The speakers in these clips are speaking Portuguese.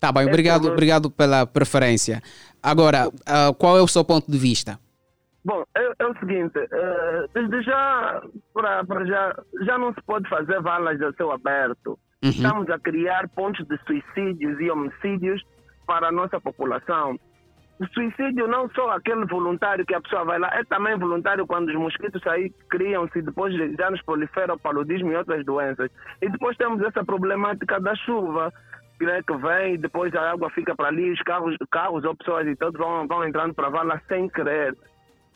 Tá bem, obrigado, é obrigado pela preferência. Agora, uh, qual é o seu ponto de vista? Bom, é, é o seguinte, uh, desde já, para já, já não se pode fazer valas a céu aberto. Uhum. Estamos a criar pontos de suicídios e homicídios para a nossa população. O suicídio não só aquele voluntário que a pessoa vai lá, é também voluntário quando os mosquitos aí criam-se depois já nos proliferam o paludismo e outras doenças. E depois temos essa problemática da chuva, né, que vem e depois a água fica para ali, os carros, carros ou pessoas e todos vão, vão entrando para a vala sem querer.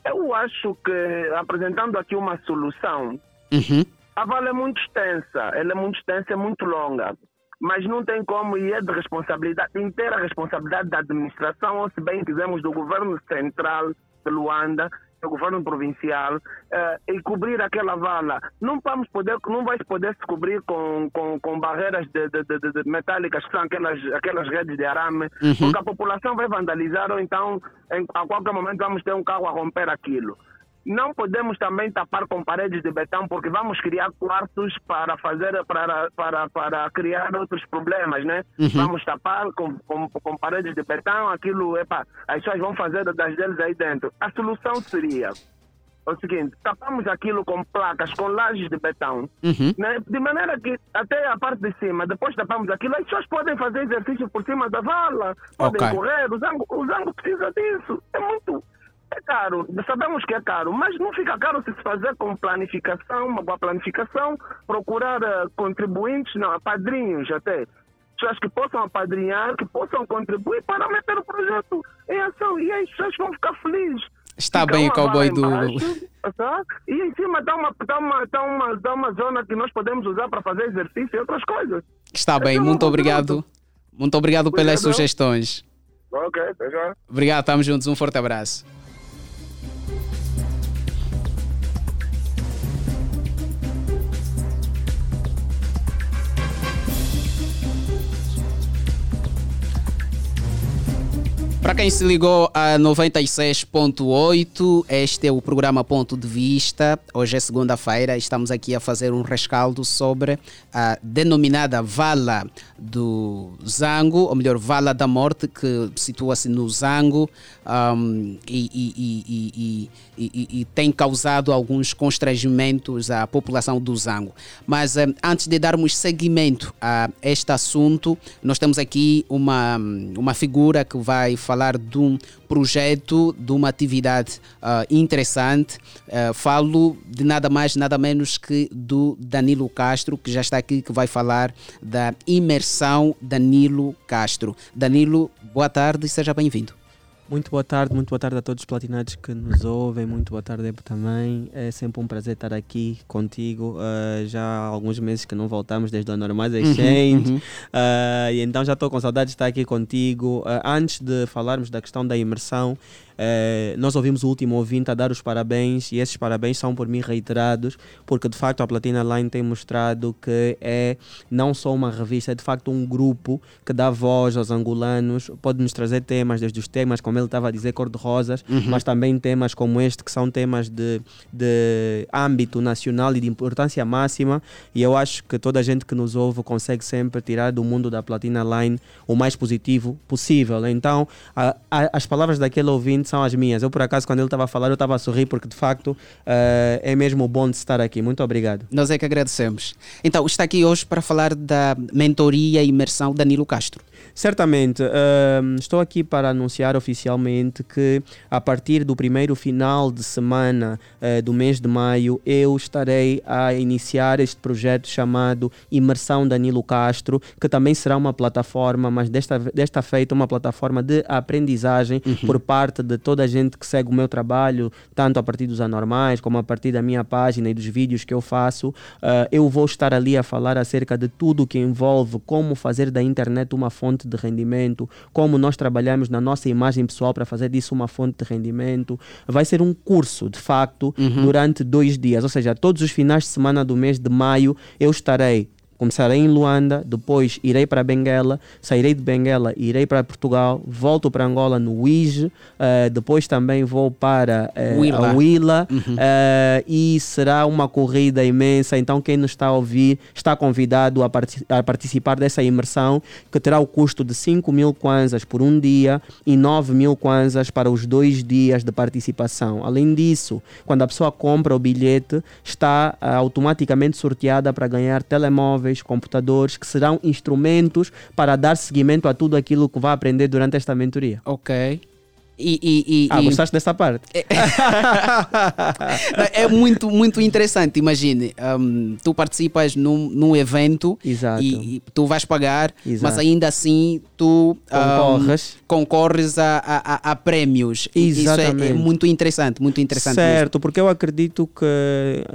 Eu acho que apresentando aqui uma solução, uhum. a vala é muito extensa, ela é muito extensa, é muito longa mas não tem como e é de responsabilidade, inteira responsabilidade da administração, ou se bem quisermos, do governo central de Luanda, do governo provincial, uh, e cobrir aquela vala. Não vamos poder, não vai poder se cobrir com, com, com barreiras de, de, de, de, metálicas, que são aquelas, aquelas redes de arame, uhum. porque a população vai vandalizar, ou então em, a qualquer momento vamos ter um carro a romper aquilo. Não podemos também tapar com paredes de betão, porque vamos criar quartos para fazer para, para, para criar outros problemas, né? Uhum. Vamos tapar com, com, com, paredes de betão, aquilo, epa, as pessoas vão fazer das deles aí dentro. A solução seria o seguinte, tapamos aquilo com placas, com lajes de betão, uhum. né? de maneira que até a parte de cima, depois tapamos aquilo, as pessoas podem fazer exercício por cima da vala, podem okay. correr, o zango, o zango precisa disso. É muito, é caro, sabemos que é caro, mas não fica caro se se fazer com planificação, uma boa planificação, procurar uh, contribuintes, não, padrinhos até, pessoas que possam apadrinhar, que possam contribuir para meter o projeto em ação e as pessoas vão ficar felizes. Está Fica bem o cowboy do. tá? E em cima está uma, tá uma, tá uma, uma zona que nós podemos usar para fazer exercício e outras coisas. Está bem, muito obrigado. Muito obrigado pelas sugestões. Ok, até já. Obrigado, estamos juntos. Um forte abraço. Para quem se ligou a 96.8, este é o programa Ponto de Vista. Hoje é segunda-feira, estamos aqui a fazer um rescaldo sobre a denominada Vala do Zango, ou melhor, Vala da Morte, que situa-se no Zango um, e, e, e, e, tem causado alguns constrangimentos à população do Zango. Mas um, antes de darmos seguimento a este assunto, nós temos aqui uma, uma figura que vai falar falar de um projeto, de uma atividade uh, interessante. Uh, falo de nada mais, nada menos que do Danilo Castro, que já está aqui, que vai falar da imersão Danilo Castro. Danilo, boa tarde e seja bem-vindo. Muito boa tarde, muito boa tarde a todos os platinados que nos ouvem, muito boa tarde Ebo também. É sempre um prazer estar aqui contigo. Uh, já há alguns meses que não voltamos desde o Normais Exchange. Uhum, uhum. Uh, e então já estou com saudade de estar aqui contigo. Uh, antes de falarmos da questão da imersão, é, nós ouvimos o último ouvinte a dar os parabéns e esses parabéns são por mim reiterados, porque de facto a Platina Line tem mostrado que é não só uma revista, é de facto um grupo que dá voz aos angolanos, pode nos trazer temas, desde os temas, como ele estava a dizer, cor-de-rosas, uhum. mas também temas como este, que são temas de, de âmbito nacional e de importância máxima. E eu acho que toda a gente que nos ouve consegue sempre tirar do mundo da Platina Line o mais positivo possível. Então, a, a, as palavras daquele ouvinte são as minhas. Eu, por acaso, quando ele estava a falar, eu estava a sorrir, porque de facto uh, é mesmo bom de estar aqui. Muito obrigado. Nós é que agradecemos. Então, está aqui hoje para falar da mentoria e imersão Danilo Castro. Certamente. Uh, estou aqui para anunciar oficialmente que a partir do primeiro final de semana uh, do mês de maio eu estarei a iniciar este projeto chamado Imersão Danilo Castro, que também será uma plataforma, mas desta, desta feita uma plataforma de aprendizagem uhum. por parte de toda a gente que segue o meu trabalho, tanto a partir dos anormais como a partir da minha página e dos vídeos que eu faço. Uh, eu vou estar ali a falar acerca de tudo que envolve como fazer da internet uma fonte fonte de rendimento, como nós trabalhamos na nossa imagem pessoal para fazer disso uma fonte de rendimento. Vai ser um curso, de facto, uhum. durante dois dias, ou seja, todos os finais de semana do mês de maio eu estarei Começarei em Luanda, depois irei para Benguela, sairei de Benguela, irei para Portugal, volto para Angola no Uige, uh, depois também vou para uh, Huila. a Huila Uhum. uh, e será uma corrida imensa. Então, quem nos está a ouvir está convidado a, parti- a participar dessa imersão que terá o custo de 5 mil kwanzas por um dia e 9 mil kwanzas para os dois dias de participação. Além disso, quando a pessoa compra o bilhete, está automaticamente sorteada para ganhar telemóveis, computadores, que serão instrumentos para dar seguimento a tudo aquilo que vai aprender durante esta mentoria. Ok. E, e, e- Ah, gostaste dessa parte? é muito, muito interessante. Imagine, hum, tu participas num, num evento Exato. e, tu vais pagar, Exato. mas ainda assim tu Concorres. concorres a, a, a- prémios. E Isso é- é, Exatamente. muito interessante, muito interessante mesmo. Certo, porque eu acredito que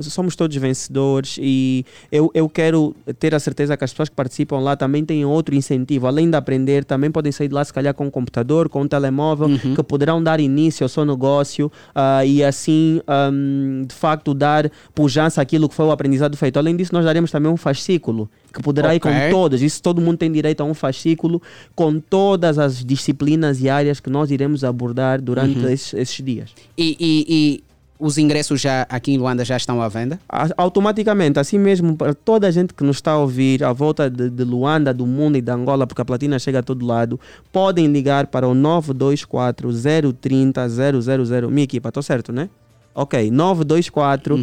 somos todos vencedores e eu, eu quero ter a certeza que as pessoas que participam lá também têm outro incentivo. Além de aprender, também podem sair de lá, se calhar, com um computador, com um telemóvel, que poderão dar início ao seu negócio ah, e assim, ahm, de facto, dar pujança àquilo que foi o aprendizado feito. Além disso, nós daremos também um fascículo que poderá ir com todas. Isso todo mundo tem direito a um fascículo com todas as disciplinas e áreas que nós iremos abordar durante esses- esses dias. E- e os ingressos já aqui em Luanda já estão à venda? Automaticamente, assim mesmo, para toda a gente que nos está a ouvir, à volta de, de Luanda, do mundo e da Angola, porque a platina chega a todo lado, podem ligar para o 924 030 000. Minha equipa, estou certo, né? Ok, 924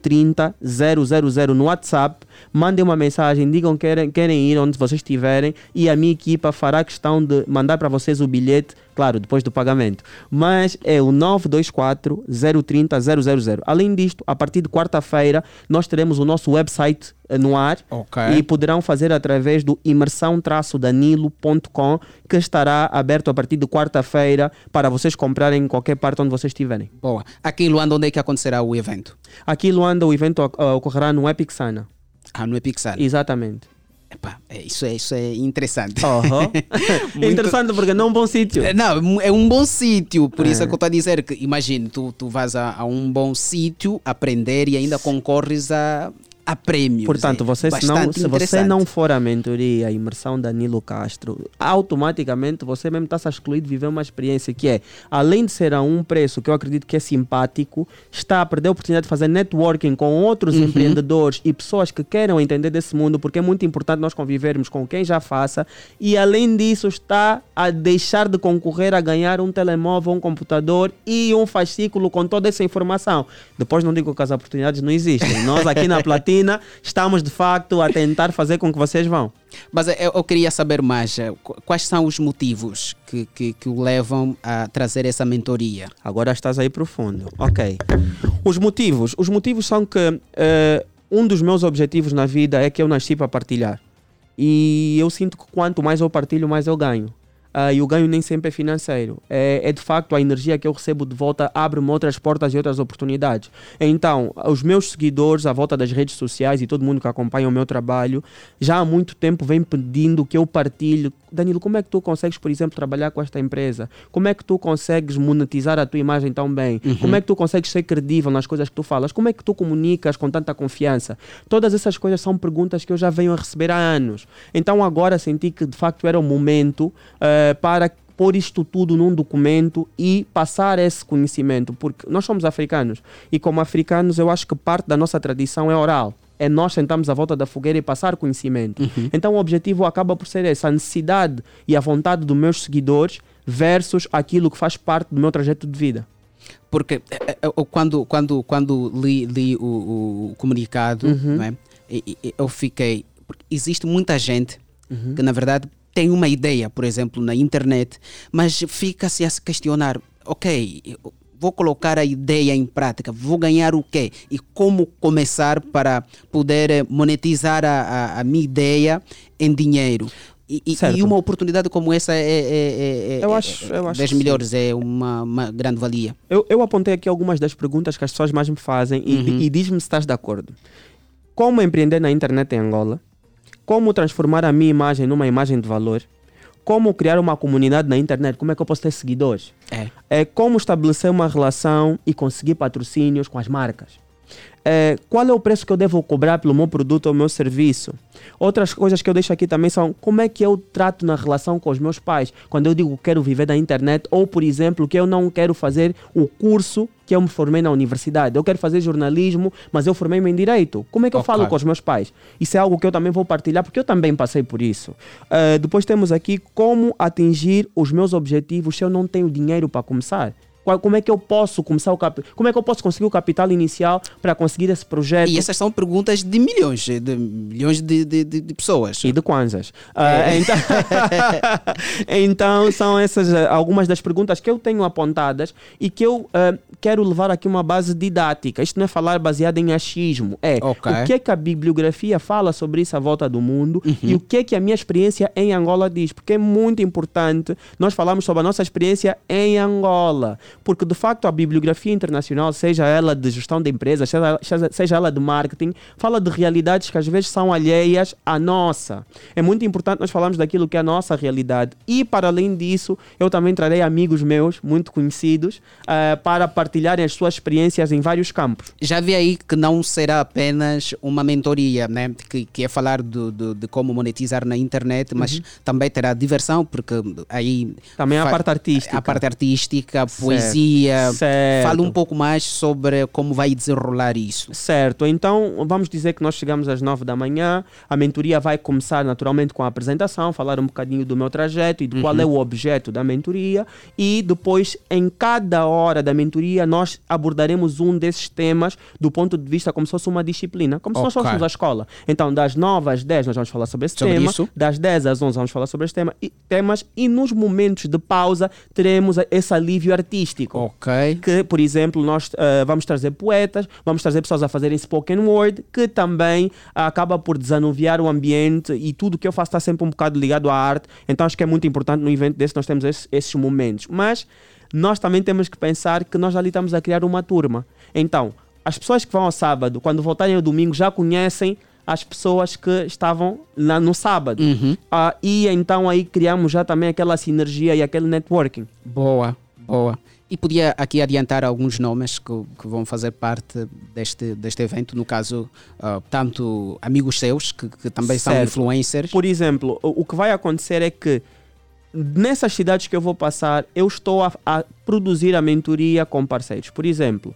030 000 no WhatsApp. Mandem uma mensagem, digam que querem, querem ir onde vocês estiverem e a minha equipa fará questão de mandar para vocês o bilhete, claro, depois do pagamento. Mas é o 924 030 000. Além disto, a partir de quarta-feira, nós teremos o nosso website eh, no ar Ok. e poderão fazer através do imersão-danilo.com que estará aberto a partir de quarta-feira para vocês comprarem em qualquer parte onde vocês estiverem. Boa. Aqui em Luanda, onde é que acontecerá o evento? Aqui em Luanda o evento ocorrerá no Epic Sana. Ah, no Epixar. Exatamente. Epá, é, isso, é, isso é interessante. Muito- Interessante porque não é um bom sítio. É, Não, é um bom sítio, por isso é É. que eu estou a dizer que, imagine, tu, tu vais a, a um bom sítio aprender e ainda concorres a, a prêmios. Portanto, É você, se, não, se você não for à mentoria, a imersão Danilo Castro, automaticamente você mesmo está-se a excluir de viver uma experiência que é, além de ser a um preço que eu acredito que é simpático, está a perder a oportunidade de fazer networking com outros Uhum. empreendedores e pessoas que queiram entender desse mundo, porque é muito importante nós convivermos com quem já faça e, além disso, está a deixar de concorrer a ganhar um telemóvel, um computador e um fascículo com toda essa informação. Depois não digo que as oportunidades não existem. Nós aqui na Platina estamos de facto a tentar fazer com que vocês vão. Mas eu, eu queria saber mais, eh, qu- quais são os motivos que, que, que o levam a trazer essa mentoria? Agora estás aí profundo. Ok. Os motivos. Os motivos são que eh, um dos meus objetivos na vida é que eu nasci para partilhar. E eu sinto que quanto mais eu partilho, mais eu ganho. Ah, e o ganho nem sempre é financeiro. É, é de facto a energia que eu recebo de volta abre-me outras portas e outras oportunidades. Então, os meus seguidores à volta das redes sociais e todo mundo que acompanha o meu trabalho já há muito tempo vem pedindo que eu partilhe. Danilo, como é que tu consegues, por exemplo, trabalhar com esta empresa? Como é que tu consegues monetizar a tua imagem tão bem? Como é que tu consegues ser credível nas coisas que tu falas? Como é que tu comunicas com tanta confiança? Todas essas coisas são perguntas que eu já venho a receber há anos. Então agora senti que de facto era o momento eh, para pôr isto tudo num documento e passar esse conhecimento, porque nós somos africanos e como africanos eu acho que parte da nossa tradição é oral. É nós sentarmos à volta da fogueira e passar conhecimento. Então o objetivo acaba por ser essa a necessidade e a vontade dos meus seguidores versus aquilo que faz parte do meu trajeto de vida. Porque eh, eh, quando, quando, quando li, li o, o comunicado, Uhum. é? Eu fiquei. Existe muita gente Uhum. que, na verdade, tem uma ideia, por exemplo, na internet, mas fica-se a se questionar: ok, vou colocar a ideia em prática, vou ganhar o quê? E como começar para poder eh, monetizar a, a, a minha ideia em dinheiro? E, e- uma oportunidade como essa é, é, é, é- Eu é- acho- eu acho das que sim. melhores, é uma, uma grande valia. Eu, eu apontei aqui algumas das perguntas que as pessoas mais me fazem e, Uhum. e diz-me se estás de acordo. Como empreender na internet em Angola? Como transformar a minha imagem numa imagem de valor? Como criar uma comunidade na internet? Como é que eu posso ter seguidores? É. É como estabelecer uma relação e conseguir patrocínios com as marcas. É, qual é o preço que eu devo cobrar pelo meu produto ou meu serviço? Outras coisas que eu deixo aqui também são como é que eu trato na relação com os meus pais. Quando eu digo que quero viver da internet, ou por exemplo, que eu não quero fazer o curso que eu me formei na universidade. Eu quero fazer jornalismo, mas eu formei-me em direito. Como é que eu falo com os meus pais? Isso é algo que eu também vou partilhar, porque eu também passei por isso. Uh, depois temos aqui como atingir os meus objetivos se eu não tenho dinheiro para começar como é que eu posso começar o cap... como é que eu posso conseguir o capital inicial para conseguir esse projeto e essas são perguntas de milhões de milhões de, de, de pessoas e de kwanzas é. uh, então... então são essas uh, algumas das perguntas que eu tenho apontadas e que eu uh, quero levar aqui uma base didática isto não é falar baseado em achismo é okay. o que é que a bibliografia fala sobre isso à volta do mundo uhum. e o que é que a minha experiência em Angola diz porque é muito importante nós falamos sobre a nossa experiência em Angola porque de facto a bibliografia internacional, seja ela de gestão de empresas, seja, seja ela de marketing, fala de realidades que às vezes são alheias à nossa. É muito importante nós falarmos daquilo que é a nossa realidade. E para além disso, eu também trarei amigos meus, muito conhecidos, uh, para partilharem as suas experiências em vários campos. Já vi aí que não será apenas uma mentoria, né? que, que é falar do, do, de como monetizar na internet, mas uhum. também terá diversão, porque aí. Também a parte artística. A parte artística, poesia poesia. Certo. Fala um pouco mais sobre como vai desenrolar isso. Certo. Então, vamos dizer que nós chegamos às nove da manhã, a mentoria vai começar naturalmente com a apresentação, falar um bocadinho do meu trajeto e de uhum. qual é o objeto da mentoria e depois, em cada hora da mentoria, nós abordaremos um desses temas do ponto de vista como se fosse uma disciplina, como okay. se nós fôssemos a escola. Então, das nove às dez nós vamos falar sobre esse sobre tema, isso? das dez às onze vamos falar sobre esse tema, e, temas e nos momentos de pausa teremos esse alívio artístico artístico. Ok. Que, por exemplo, nós uh, vamos trazer poetas, vamos trazer pessoas a fazerem spoken word, que também acaba por desanuviar o ambiente e tudo que eu faço está sempre um bocado ligado à arte. Então acho que é muito importante no evento desse nós temos esses, esses momentos. Mas nós também temos que pensar que nós ali estamos a criar uma turma. Então, as pessoas que vão ao sábado, quando voltarem ao domingo, já conhecem as pessoas que estavam lá no sábado. Uhum. Uh, e então aí criamos já também aquela sinergia e aquele networking. Boa, boa. E podia aqui adiantar alguns nomes que, que vão fazer parte deste, deste evento, no caso, uh, tanto amigos seus, que, que também certo. são influencers. Por exemplo, o, o, que vai acontecer é que nessas cidades que eu vou passar, eu estou a, a produzir a mentoria com parceiros. Por exemplo,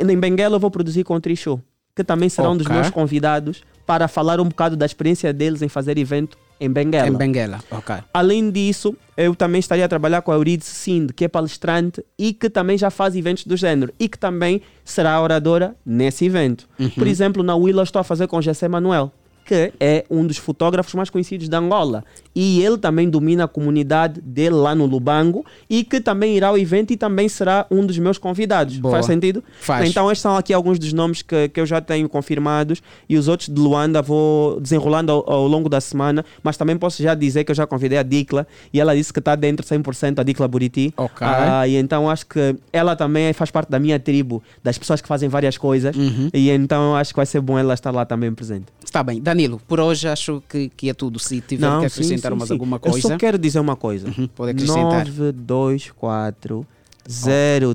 em Benguela eu vou produzir com o Trishow, que também será okay. um dos meus convidados para falar um bocado da experiência deles em fazer evento em Benguela. Em Benguela, ok. Além disso, eu também estaria a trabalhar com a Euridice Sind, que é palestrante e que também já faz eventos do género e que também será oradora nesse evento. Uhum. Por exemplo, na Willa estou a fazer com José Manuel, que é um dos fotógrafos mais conhecidos da Angola e ele também domina a comunidade dele lá no Lubango e que também irá ao evento e também será um dos meus convidados. Boa. Faz sentido? Faz. Então estes são aqui alguns dos nomes que, que eu já tenho confirmados e os outros de Luanda vou desenrolando ao, ao longo da semana, mas também posso já dizer que eu já convidei a Dicla e ela disse que está dentro 100% a Dicla Buriti. Ok. Ah, e então acho que ela também faz parte da minha tribo, das pessoas que fazem várias coisas uhum. e então acho que vai ser bom ela estar lá também presente. Está bem. Danilo, por hoje acho que, que é tudo. Se tiver Não, que acrescentar acrescentar sim, mais sim. alguma coisa. Eu só quero dizer uma coisa. Uhum, pode acrescentar. 924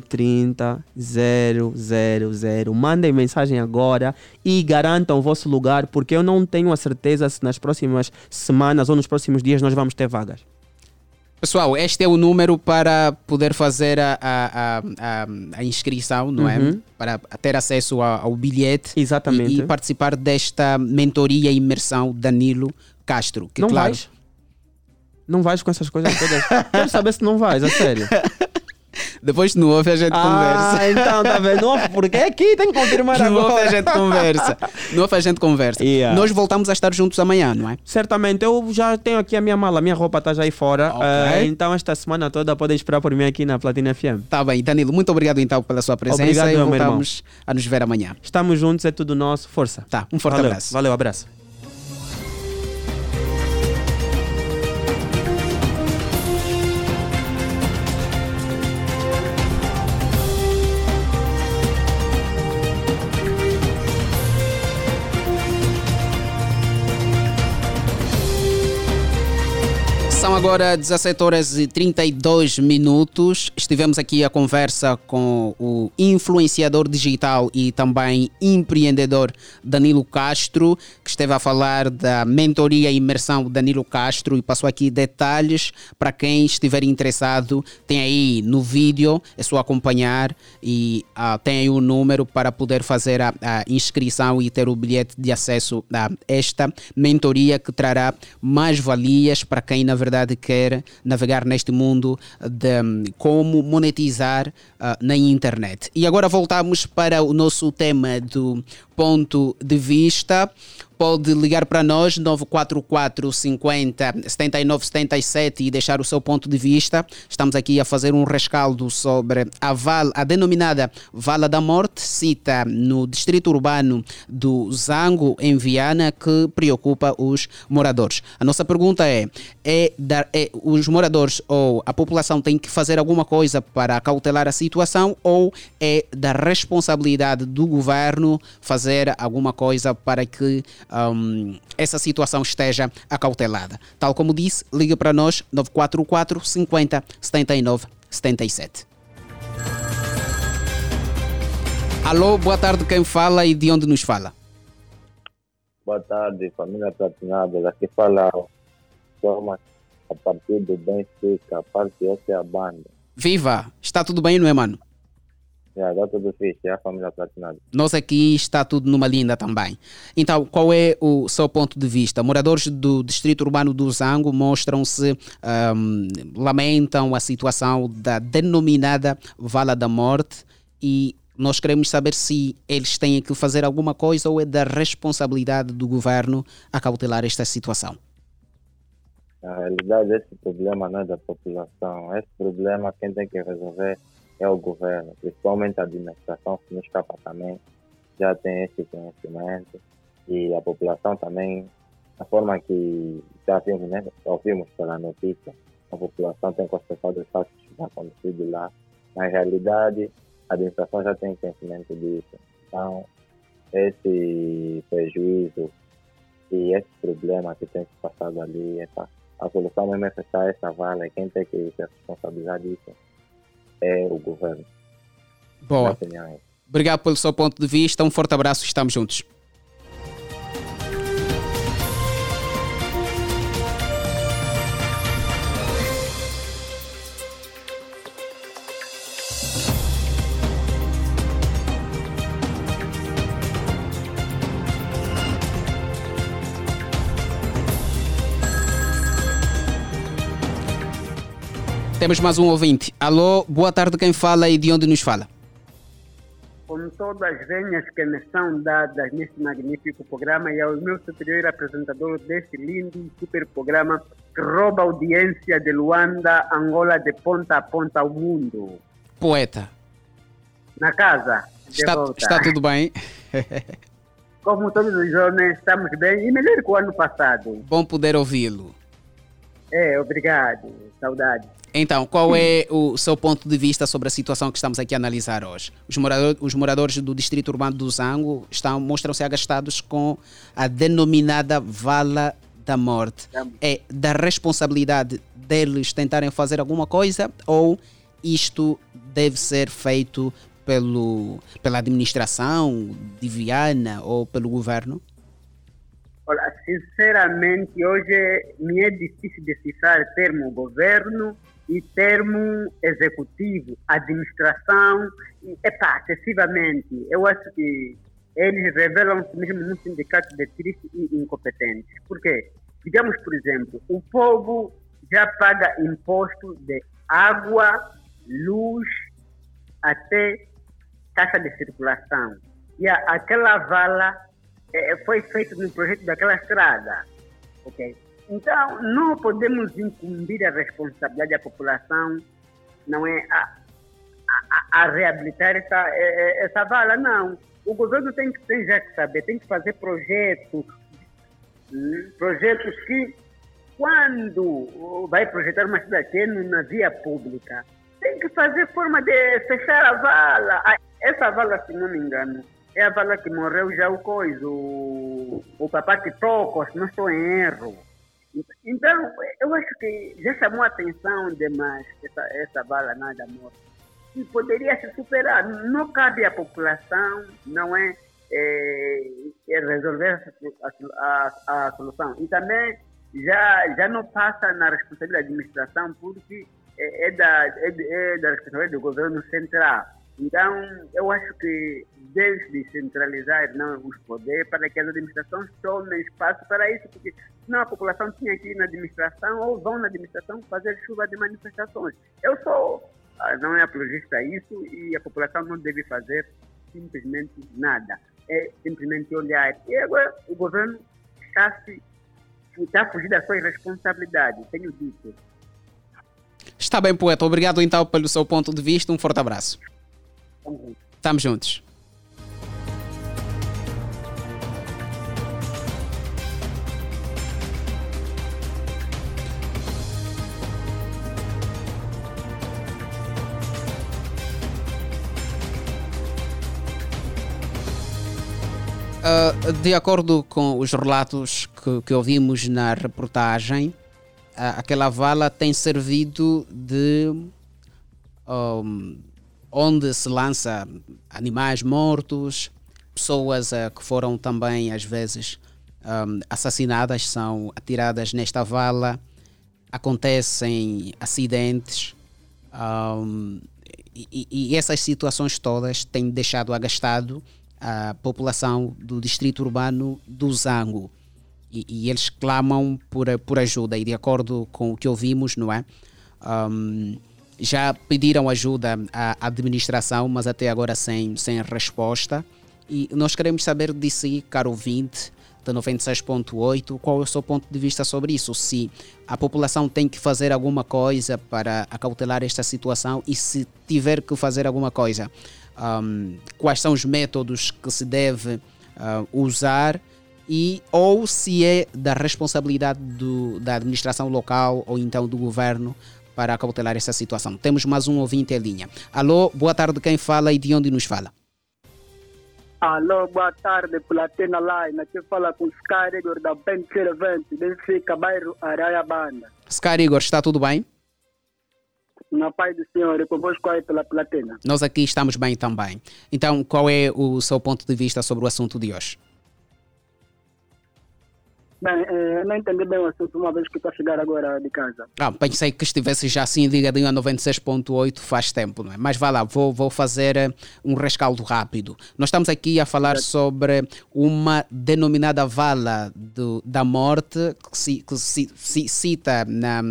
030 000. Mandem mensagem agora e garantam o vosso lugar, porque eu não tenho a certeza se nas próximas semanas ou nos próximos dias nós vamos ter vagas. Pessoal, este é o número para poder fazer a, a, a, a inscrição, não é? Uhum. Para ter acesso ao, bilhete Exatamente. E, e, participar desta mentoria e imersão Danilo Castro. Que, não claro, vais? Não vais com essas coisas todas. Quero saber se não vais, a sério. Depois no off a gente ah, conversa. então, tá vendo? No off, porque é aqui tem que confirmar no agora. No off a gente conversa. No off a gente conversa. Yeah. Nós voltamos a estar juntos amanhã, não é? Certamente. Eu já tenho aqui a minha mala, a minha roupa está já aí fora. Okay. Uh, então, esta semana toda podem esperar por mim aqui na Platina FM. Tá bem. Danilo, muito obrigado então pela sua presença. Obrigado, e voltamos a nos ver amanhã. Estamos juntos, é tudo nosso. Força. Tá, um forte Valeu. abraço. Valeu, abraço. São agora 17 horas e 32 minutos. Estivemos aqui a conversa com o influenciador digital e também empreendedor Danilo Castro, que esteve a falar da mentoria e imersão Danilo Castro e passou aqui detalhes para quem estiver interessado. Tem aí no vídeo, é só acompanhar e uh, tem aí o número para poder fazer a, a inscrição e ter o bilhete de acesso a esta mentoria que trará mais valias para quem, na verdade, verdade quer navegar neste mundo de hum, como monetizar uh, na internet. E agora voltamos para o nosso tema do ponto de vista pode ligar para nós 944 50 79 77 e deixar o seu ponto de vista. Estamos aqui a fazer um rescaldo sobre a val, a denominada Vala da Morte, cita no distrito urbano do Zango, em Viana, que preocupa os moradores. A nossa pergunta é: é, dar, é os moradores ou a população tem que fazer alguma coisa para cautelar a situação ou é da responsabilidade do governo fazer alguma coisa para que um, essa situação esteja acautelada. Tal como disse, liga para nós 944 50 79 77. Alô, boa tarde, quem fala e de onde nos fala? Boa tarde, família Platinada. Aqui fala Thomas, a partir do Benfica, parte essa é a banda. Viva! Está tudo bem, não é, mano? Já, dá tudo fixe, é a família platinada. Nós aqui está tudo numa linda também. Então, qual é o seu ponto de vista? Moradores do distrito urbano do Zango mostram-se, um, lamentam a situação da denominada Vala da Morte e nós queremos saber se eles têm que fazer alguma coisa ou é da responsabilidade do governo a cautelar esta situação. Na realidade, esse problema não é da população. Esse problema quem tem que resolver é o governo, principalmente a administração, que nos escapa também, já tem esse conhecimento e a população também, a forma que já vimos, né, ouvimos pela notícia, a população tem constatado os fatos que estão acontecendo lá. Na realidade, a administração já tem conhecimento disso. Então, esse prejuízo e esse problema que tem se passado ali, essa, a solução mesmo é fechar essa vala, quem tem que se responsabilizar disso é o governo. Boa. Obrigado pelo seu ponto de vista. Um forte abraço. Estamos juntos. Temos mais um ouvinte. Alô, boa tarde, quem fala e de onde nos fala? Com todas as venhas que me são dadas neste magnífico programa e ao meu superior apresentador deste lindo e super programa que rouba audiência de Luanda, Angola, de ponta a ponta ao mundo. Poeta. Na casa. Está, está tudo bem? Como todos os jovens, estamos bem e melhor que o ano passado. Bom poder ouvi-lo. É, obrigado. Saudade. Então, qual é o seu ponto de vista sobre a situação que estamos aqui a analisar hoje? Os, morador, os moradores do distrito urbano do Zango estão, mostram-se agastados com a denominada vala da morte. É da responsabilidade deles tentarem fazer alguma coisa ou isto deve ser feito pelo, pela administração de Viana ou pelo governo? Olha, sinceramente, hoje me é difícil decifrar termo governo e termo executivo, administração, epá, excessivamente. Eu acho que eles revelam-se mesmo num sindicato de tristes e incompetentes. Por quê? Digamos, por exemplo, o povo já paga imposto de água, luz, até taxa de circulação. E a, aquela vala é, foi feita no projeto daquela estrada. ok? Então, não podemos incumbir a responsabilidade da população, não é a, a, a reabilitar essa, é, é, essa vala, não. O governo tem que, tem já que saber, tem que fazer projetos, hum, projetos que, quando vai projetar uma cidade na via pública, tem que fazer forma de fechar a vala. Essa vala, se não me engano, é a vala que morreu já o coisa, o, o papai que toca, se não estou em erro Então, eu acho que já chamou a atenção demais essa, essa vala nada morta. E poderia se superar. Não cabe à população, não é, é, é resolver a, a, a, solução. E também já, já não passa na responsabilidade da administração, porque é, é da, é, é da responsabilidade do governo central. Então, eu acho que desde centralizar não, os poderes para que as administrações tomem espaço para isso, porque senão a população tinha que ir na administração ou vão na administração fazer chuva de manifestações. Eu sou, ah, não é apologista a isso e a população não deve fazer simplesmente nada. É simplesmente olhar. E agora o governo está, se, está fugir da sua responsabilidade, tenho dito. Está bem, poeta. Obrigado então pelo seu ponto de vista. Um forte abraço. Estamos juntos. Uh, de acordo com os relatos que, que ouvimos na reportagem, uh, aquela vala tem servido de um, onde se lança animais mortos, pessoas uh, que foram também às vezes um, assassinadas são atiradas nesta vala, acontecem acidentes um, e, e, essas situações todas têm deixado agastado a população do distrito urbano do Zango. E, e, eles clamam por, por ajuda. E de acordo com o que ouvimos, não é? Um, já pediram ajuda à administração, mas até agora sem, sem resposta. E nós queremos saber de si, caro ouvinte, da 96.8, qual é o seu ponto de vista sobre isso? Se a população tem que fazer alguma coisa para acautelar esta situação e se tiver que fazer alguma coisa, um, quais são os métodos que se deve uh, usar e ou se é da responsabilidade do, da administração local ou então do governo para acautelar essa situação. Temos mais um ouvinte em linha. Alô, boa tarde, quem fala e de onde nos fala? Alô, boa tarde, Platina Line. Aqui fala com Scar Igor da Bem Servente, Benfica, bairro Araia Banda. Scar Igor, está tudo bem? Na paz do Senhor e convosco aí pela platina. Nós aqui estamos bem também. Então, qual é o seu ponto de vista sobre o assunto de hoje? Bem, é, não entendi bem o assunto uma vez que estou a chegar agora de casa. Ah, pensei que estivesse já assim ligadinho a 96.8 faz tempo, não é? Mas vá lá, vou, vou fazer eh, um rescaldo rápido. Nós estamos aqui a falar sobre uma denominada vala do, da morte que se, que se, se cita na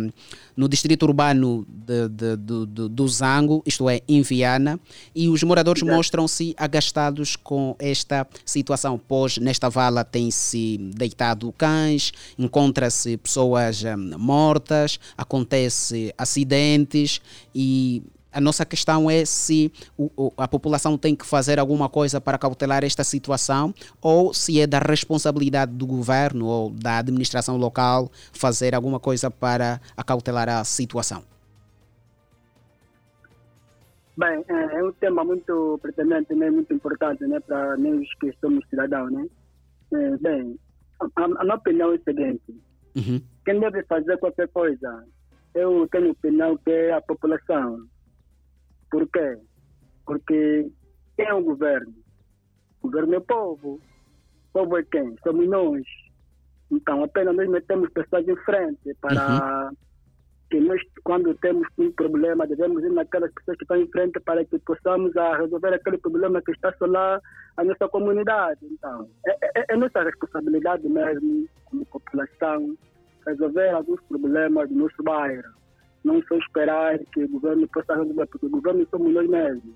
no distrito urbano de, de, de, de, do Zango, isto é, em Viana, e os moradores mostram-se agastados com esta situação, pois nesta vala tem-se deitado cães, encontra-se pessoas hum, mortas, acontece acidentes e a nossa questão é se a população tem que fazer alguma coisa para cautelar esta situação ou se é da responsabilidade do governo ou da administração local fazer alguma coisa para acautelar a situação. Bem, é, é um tema muito pertinente, né, muito importante né, para nós que somos cidadãos. Né? É, bem, a, a, minha opinião é a seguinte: uhum. quem deve fazer qualquer coisa, eu tenho opinião que é a população por quê? Porque quem é o governo? O governo é o povo. O povo é quem? Somos nós. Então, apenas nós metemos pessoas em frente para uhum. Que nós, quando temos um problema, devemos ir naquelas pessoas que estão em frente para que possamos a resolver aquele problema que está lá a nossa comunidade. Então, é, é, é nossa responsabilidade mesmo, como população, resolver alguns problemas do nosso bairro não só esperar que o governo possa resolver, porque o governo somos nós mesmos.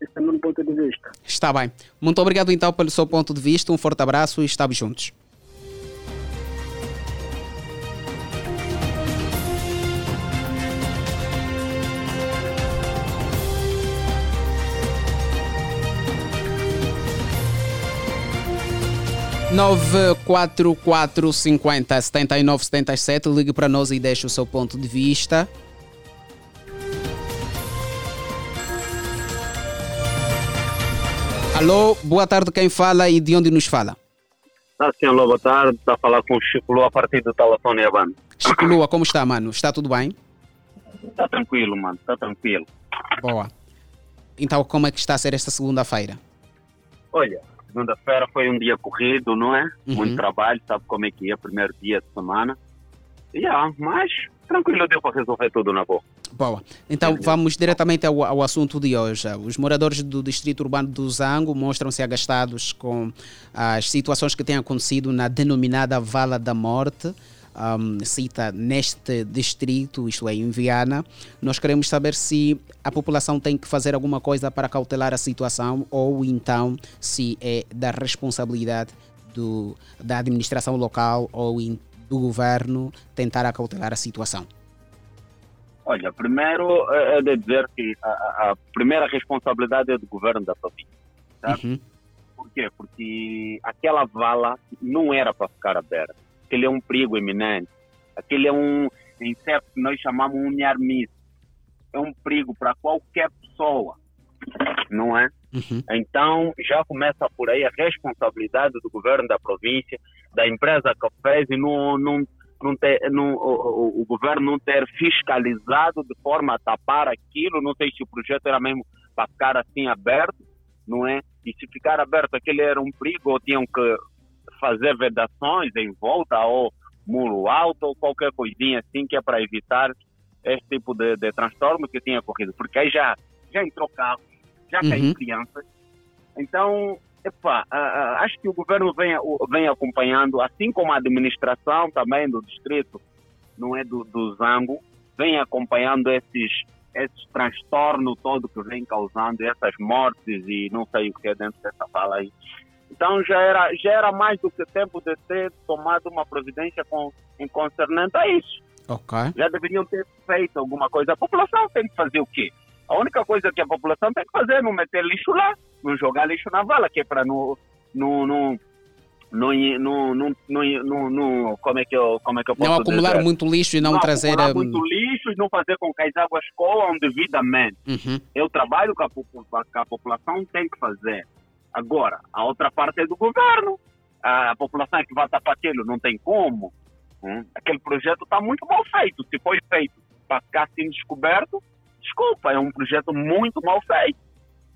Esse é o meu ponto de vista. Está bem. Muito obrigado então pelo seu ponto de vista. Um forte abraço e estamos juntos. Nove quatro quatro cinquenta setenta e nove setenta e sete ligue para nós e deixe o seu ponto de vista. Alô, boa tarde, quem fala e de onde nos fala? Tá sim, alô, boa tarde. Está a falar com o Chico Lua a partir do telefone Habana. Chico Lua, como está, mano? Está tudo bem? Está tranquilo, mano. Está tranquilo. Boa. Então, como é que está a ser esta segunda-feira? Olha, segunda-feira foi um dia corrido, não é? Uhum. Muito trabalho, sabe como é que é, primeiro dia de semana. Yeah, mas tranquilo, deu para resolver tudo na boa. Boa. Então vamos diretamente ao, ao, assunto de hoje. Os moradores do distrito urbano do Zango mostram-se agastados com as situações que têm acontecido na denominada Vala da Morte. Um, cita neste distrito, isto é, em Viana. Nós queremos saber se a população tem que fazer alguma coisa para cautelar a situação ou então se é da responsabilidade do, da administração local ou do governo tentar acautelar a situação. Olha, primeiro é, é de dizer que a, a, primeira responsabilidade é do governo da província. Uhum. Por quê? Porque aquela vala não era para ficar aberta. Aquele é um perigo eminente. Aquele é um inseto que nós chamamos um niarmis. É um perigo para qualquer pessoa, não é? Uhum. Então, já começa por aí a responsabilidade do governo da província, da empresa que fez e não, não não ter, não, o, o, governo não ter fiscalizado de forma a tapar aquilo, não sei se o projeto era mesmo para ficar assim aberto, não é? E se ficar aberto aquele era um perigo, ou tinham que fazer vedações em volta, ou muro alto, ou qualquer coisinha assim, que é para evitar esse tipo de, de transtorno que tinha ocorrido. Porque aí já, já entrou carro, já uhum. caiu crianças. Então, Epa, acho que o governo vem, vem acompanhando, assim como a administração também do distrito, não é do, do Zango, vem acompanhando esses, esses transtornos todo que vem causando, essas mortes e não sei o que é dentro dessa fala aí. Então já era, já era mais do que tempo de ter tomado uma providência com, em concernente a isso. Okay. Já deveriam ter feito alguma coisa. A população tem que fazer o quê? A única coisa que a população tem que fazer é não meter lixo lá não jogar lixo na vala, que é para não, não, não não, não, não, não, não, como é que eu, como é que eu posso Não acumular dizer? muito lixo e não, não trazer... Acumular muito lixo e não fazer com que as águas coam devidamente. Uhum. É o trabalho que a, que a, população tem que fazer. Agora, a outra parte é do governo. A, população é que vai tapar aquilo, não tem como. Hum? Aquele projeto está muito mal feito. Se foi feito para ficar assim descoberto, desculpa, é um projeto muito mal feito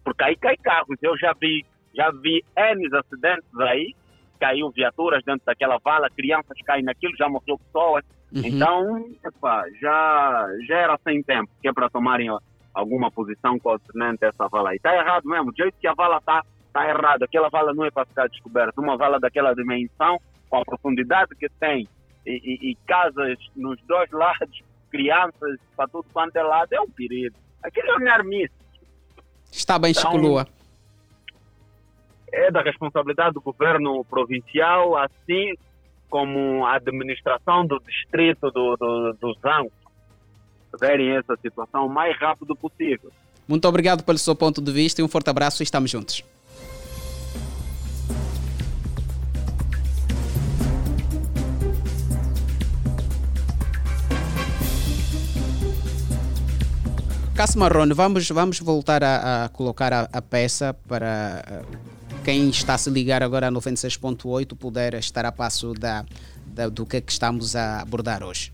porque aí cai carros. Eu já vi, já vi N acidentes aí, caiu viaturas dentro daquela vala, crianças caem naquilo, já morreu pessoas. Uhum. Então, epa, já, já era sem tempo, que é para tomarem alguma posição concernente a essa vala aí. Está errado mesmo, do jeito que a vala está, está errado. Aquela vala não é para ficar descoberta. Uma vala daquela dimensão, com a profundidade que tem, e, e, e casas nos dois lados, crianças para tudo quanto é lado, é um perigo. Aquilo é um armice. Está bem, então, Chico Lua. É da responsabilidade do governo provincial, assim como a administração do distrito do, do, do Zango, verem essa situação o mais rápido possível. Muito obrigado pelo seu ponto de vista e um forte abraço e estamos juntos. Cássio Marrone, vamos, vamos voltar a, a colocar a, a, peça para uh, quem está a se ligar agora a 96.8 poder estar a passo da, da, do que, é que estamos a abordar hoje.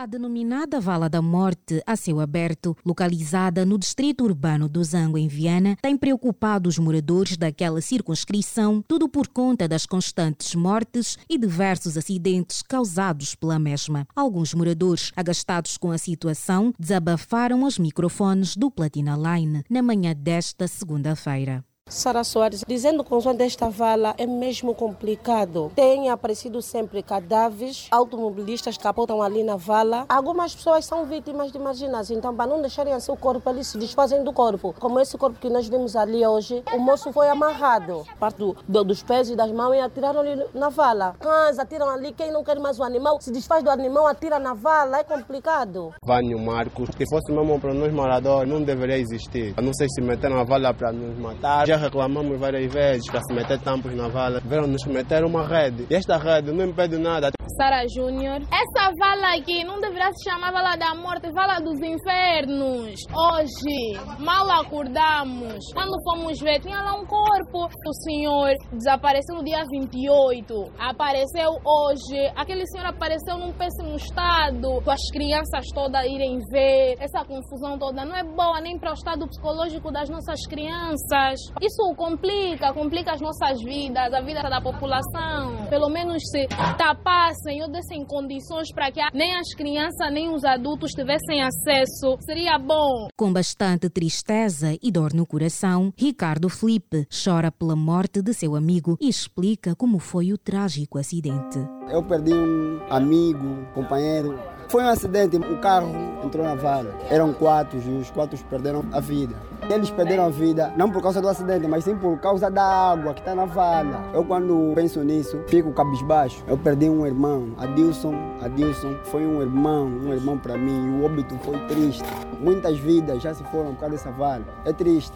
A denominada Vala da Morte, a céu aberto, localizada no distrito urbano do Zango, em Viana, tem preocupado os moradores daquela circunscrição, tudo por conta das constantes mortes e diversos acidentes causados pela mesma. Alguns moradores, agastados com a situação, desabafaram os microfones do Platina Line na manhã desta segunda-feira. Sara Soares, dizendo que o desta vala é mesmo complicado. Tem aparecido sempre cadáveres, automobilistas capotam ali na vala. Algumas pessoas são vítimas de marginais, então para não deixarem assim o corpo, eles se desfazem do corpo. Como esse corpo que nós vimos ali hoje, o moço foi amarrado, parte do, do, dos pés e das mãos e atiraram ali na vala. Cães atiram ali, quem não quer mais o animal, se desfaz do animal, atira na vala, é complicado. Vânio Marcos, se fosse mesmo para nós moradores, não deveria existir. não sei se meteram a vala para nos matar. Já reclamamos várias vezes para se meter tampos na vala. Vieram nos meter uma rede. E esta rede não impede nada. Sara Júnior. Essa vala aqui não deverá se chamar Vala da Morte, Vala dos Infernos. Hoje, mal acordamos. Quando fomos ver, tinha lá um corpo. O senhor desapareceu no dia 28. Apareceu hoje. Aquele senhor apareceu num péssimo estado. As crianças todas irem ver. Essa confusão toda não é boa nem para o estado psicológico das nossas crianças. Isso complica, complica as nossas vidas, a vida da população. Pelo menos se tapasse Senhor dessem condições para que nem as crianças nem os adultos tivessem acesso, seria bom. Com bastante tristeza e dor no coração, Ricardo Felipe chora pela morte de seu amigo e explica como foi o trágico acidente. Eu perdi um amigo, companheiro. Foi um acidente, o carro entrou na vala. Eram quatro e os quatro perderam a vida. Eles perderam a vida não por causa do acidente, mas sim por causa da água que está na vala. Eu quando penso nisso, fico cabisbaixo. Eu perdi um irmão, Adilson. Adilson foi um irmão, um irmão para mim. O óbito foi triste. Muitas vidas já se foram por causa dessa vala. É triste.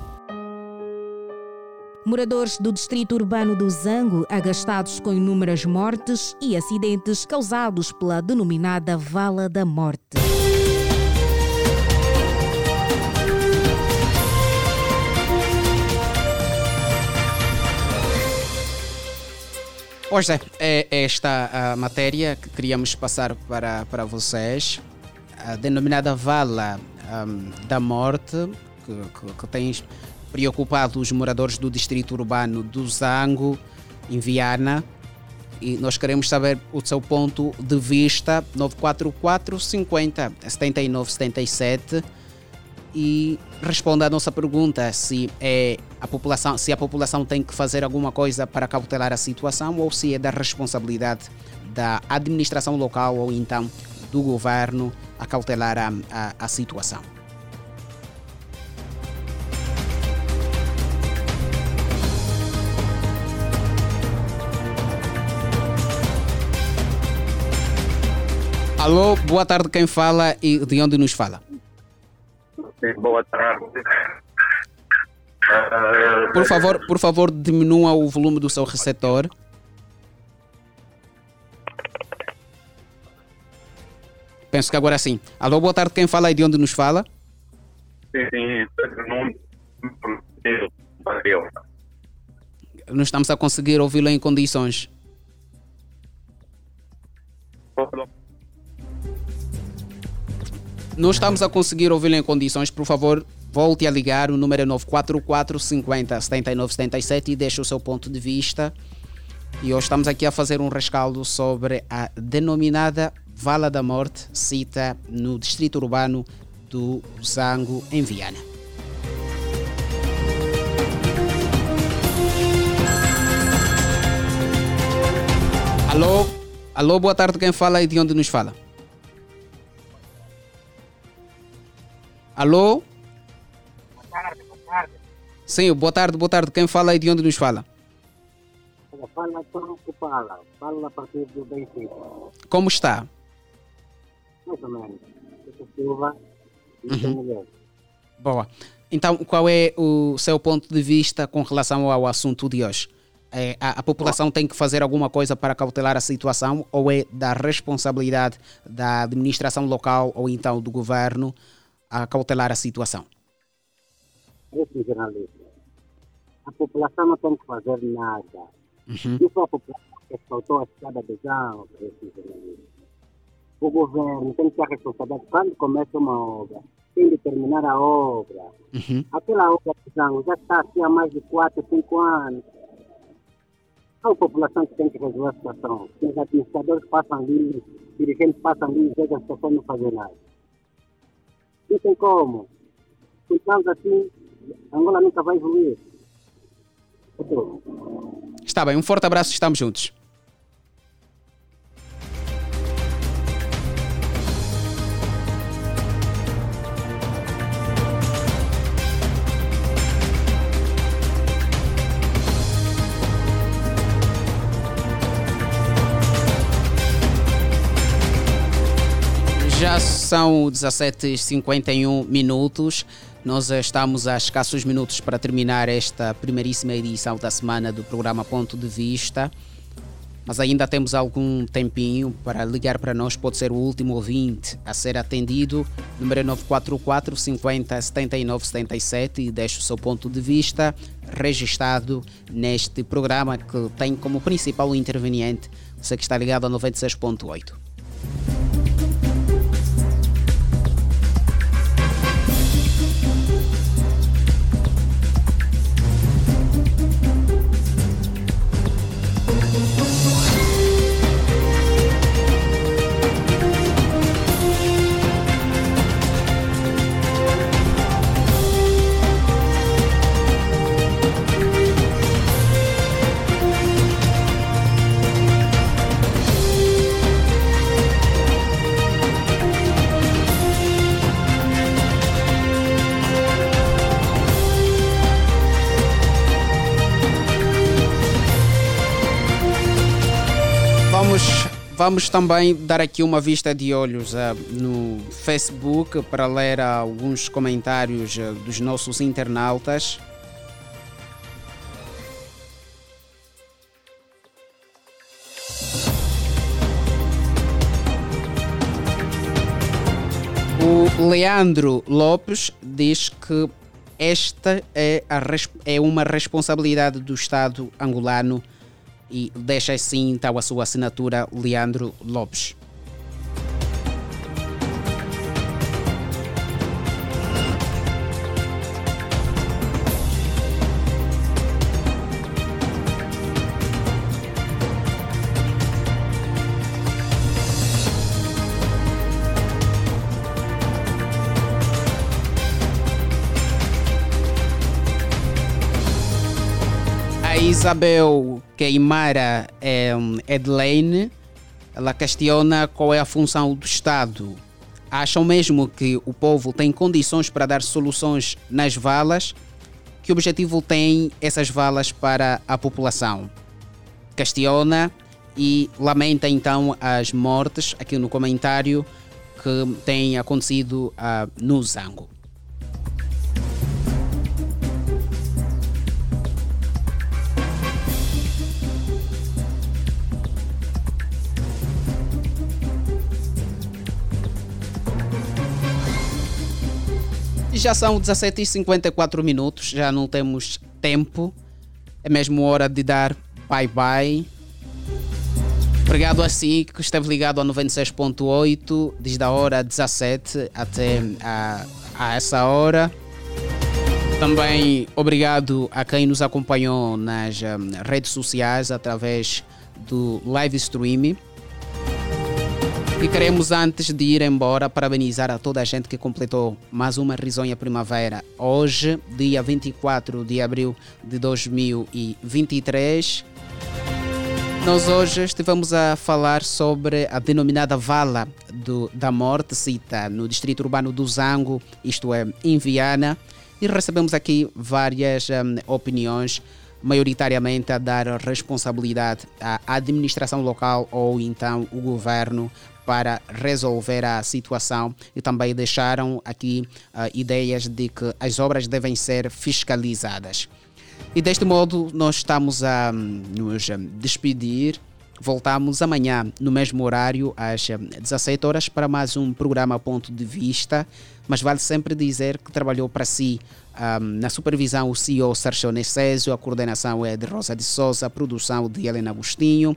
Moradores do distrito urbano do Zango, agastados com inúmeras mortes e acidentes causados pela denominada Vala da Morte. Hoje é esta a matéria que queríamos passar para, para vocês, a denominada Vala um, da Morte, que, que, que, tem preocupado os moradores do distrito urbano do Zango, em Viana. E nós queremos saber o seu ponto de vista, 944 50 79 77 e responda à nossa pergunta se é a população se a população tem que fazer alguma coisa para cautelar a situação ou se é da responsabilidade da administração local ou então do governo a cautelar a, a, a situação. Alô, boa tarde, quem fala e de onde nos fala? Boa tarde. Por favor, por favor, diminua o volume do seu receptor. Penso que agora sim. Alô, boa tarde, quem fala e de onde nos fala? Sim, sim, não estamos a conseguir ouvi-lo em condições. Não estamos a conseguir ouvi-lo em condições. Por favor, volte a ligar. O número é 944 50 79 77 e deixe o seu ponto de vista. E hoje estamos aqui a fazer um rescaldo sobre a denominada Vala da Morte, cita no distrito urbano do Zango, em Viana. Alô? Alô, boa tarde. Quem fala e de onde nos fala? Alô? Boa tarde, boa tarde. Sim, boa tarde, boa tarde. Quem fala e de onde nos fala? Fala Tom Fala, fala a partir do Benfica. Como está? Mais ou menos. Silva uhum. Boa. Então, qual é o seu ponto de vista com relação ao assunto de hoje? É, a, a, população tem que fazer alguma coisa para cautelar a situação ou é da responsabilidade da administração local ou então do governo a cautelar a situação? Esse jornalista, a população não tem que fazer nada. Uhum. Não foi a população que asfaltou a estrada de Jão, esse jornalista. O governo tem que ter a responsabilidade quando começa uma obra, tem de terminar a obra. Uhum. Aquela obra de Jão já está aqui há mais de 4, 5 anos. É a população que tem que resolver a situação. Os administradores passam ali, dirigentes passam ali e a situação não fazer nada. Não tem como. Então, assim, Angola nunca vai evoluir. Está bem, um forte abraço, estamos juntos. Já são 17h51 minutos. Nós estamos a escassos minutos para terminar esta primeiríssima edição da semana do programa Ponto de Vista mas ainda temos algum tempinho para ligar para nós. Pode ser o último ouvinte a ser atendido. Número 944 50 79 77 e deixe o seu ponto de vista registado neste programa que tem como principal interveniente você que está ligado a 96.8. Vamos também dar aqui uma vista de olhos uh, no Facebook para ler alguns comentários uh, dos nossos internautas. O Leandro Lopes diz que esta é, é uma responsabilidade do Estado angolano e deixa assim então a sua assinatura Leandro Lopes. Isabel Queimara é, Edlane, ela questiona qual é a função do Estado. Acham mesmo que o povo tem condições para dar soluções nas valas? Que objetivo tem essas valas para a população? Questiona e lamenta então as mortes aqui no comentário que tem acontecido uh, no Zango. Já são 17h54 minutos, já não temos tempo. É mesmo hora de dar bye-bye. Obrigado assim que esteve ligado a 96.8 desde a hora 17 até a, a essa hora. Também obrigado a quem nos acompanhou nas um, redes sociais através do live streaming. E queremos, antes de ir embora, parabenizar a toda a gente que completou mais uma risonha primavera. Hoje, dia 24 de abril de 2023. Nós hoje estivemos a falar sobre a denominada Vala do, da Morte, cita no distrito urbano do Zango, isto é, em Viana, e recebemos aqui várias um, opiniões, maioritariamente a dar responsabilidade à administração local ou então o governo para resolver a situação e também deixaram aqui uh, ideias de que as obras devem ser fiscalizadas. E deste modo nós estamos a um, nos despedir. Voltamos amanhã no mesmo horário às 17 horas para mais um programa Ponto de Vista. Mas vale sempre dizer que trabalhou para si um, na supervisão o CEO Sérgio Necésio, a coordenação é de Rosa de Souza, a produção de Helena Agostinho.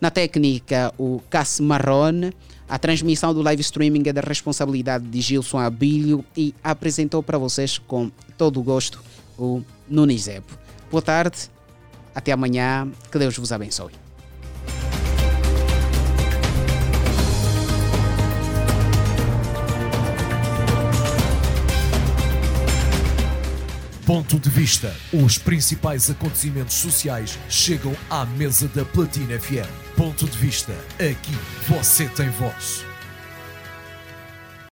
Na técnica, o Cass Marrone. A transmissão do live streaming é da responsabilidade de Gilson Abílio e apresentou para vocês com todo o gosto o Nunizeb. Boa tarde, até amanhã, que Deus vos abençoe. Ponto de vista. Os principais acontecimentos sociais chegam à mesa da Platina FM. Ponto de vista. Aqui você tem voz.